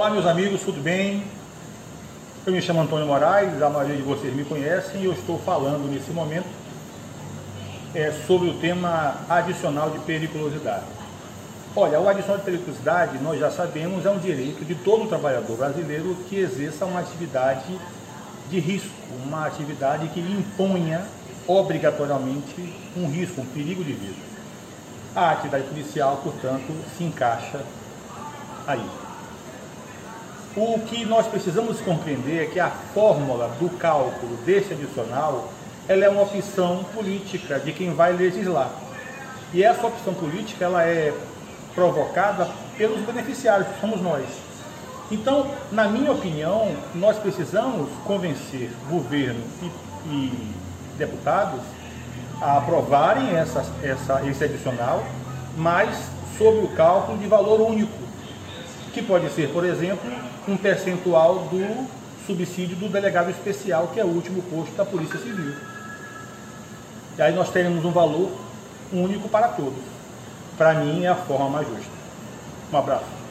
Olá meus amigos, tudo bem? Eu me chamo Antônio Moraes, a maioria de vocês me conhecem e eu estou falando nesse momento é, sobre o tema adicional de periculosidade. Olha, o adicional de periculosidade, nós já sabemos, é um direito de todo trabalhador brasileiro que exerça uma atividade de risco, uma atividade que lhe imponha obrigatoriamente um risco, um perigo de vida. A atividade policial, portanto, se encaixa aí. O que nós precisamos compreender é que a fórmula do cálculo desse adicional ela é uma opção política de quem vai legislar. E essa opção política ela é provocada pelos beneficiários, que somos nós. Então, na minha opinião, nós precisamos convencer governo e, e deputados a aprovarem essa, essa, esse adicional, mas sob o cálculo de valor único, que pode ser, por exemplo, um percentual do subsídio do delegado especial, que é o último posto da Polícia Civil. E aí nós teremos um valor único para todos. Para mim é a forma mais justa. Um abraço.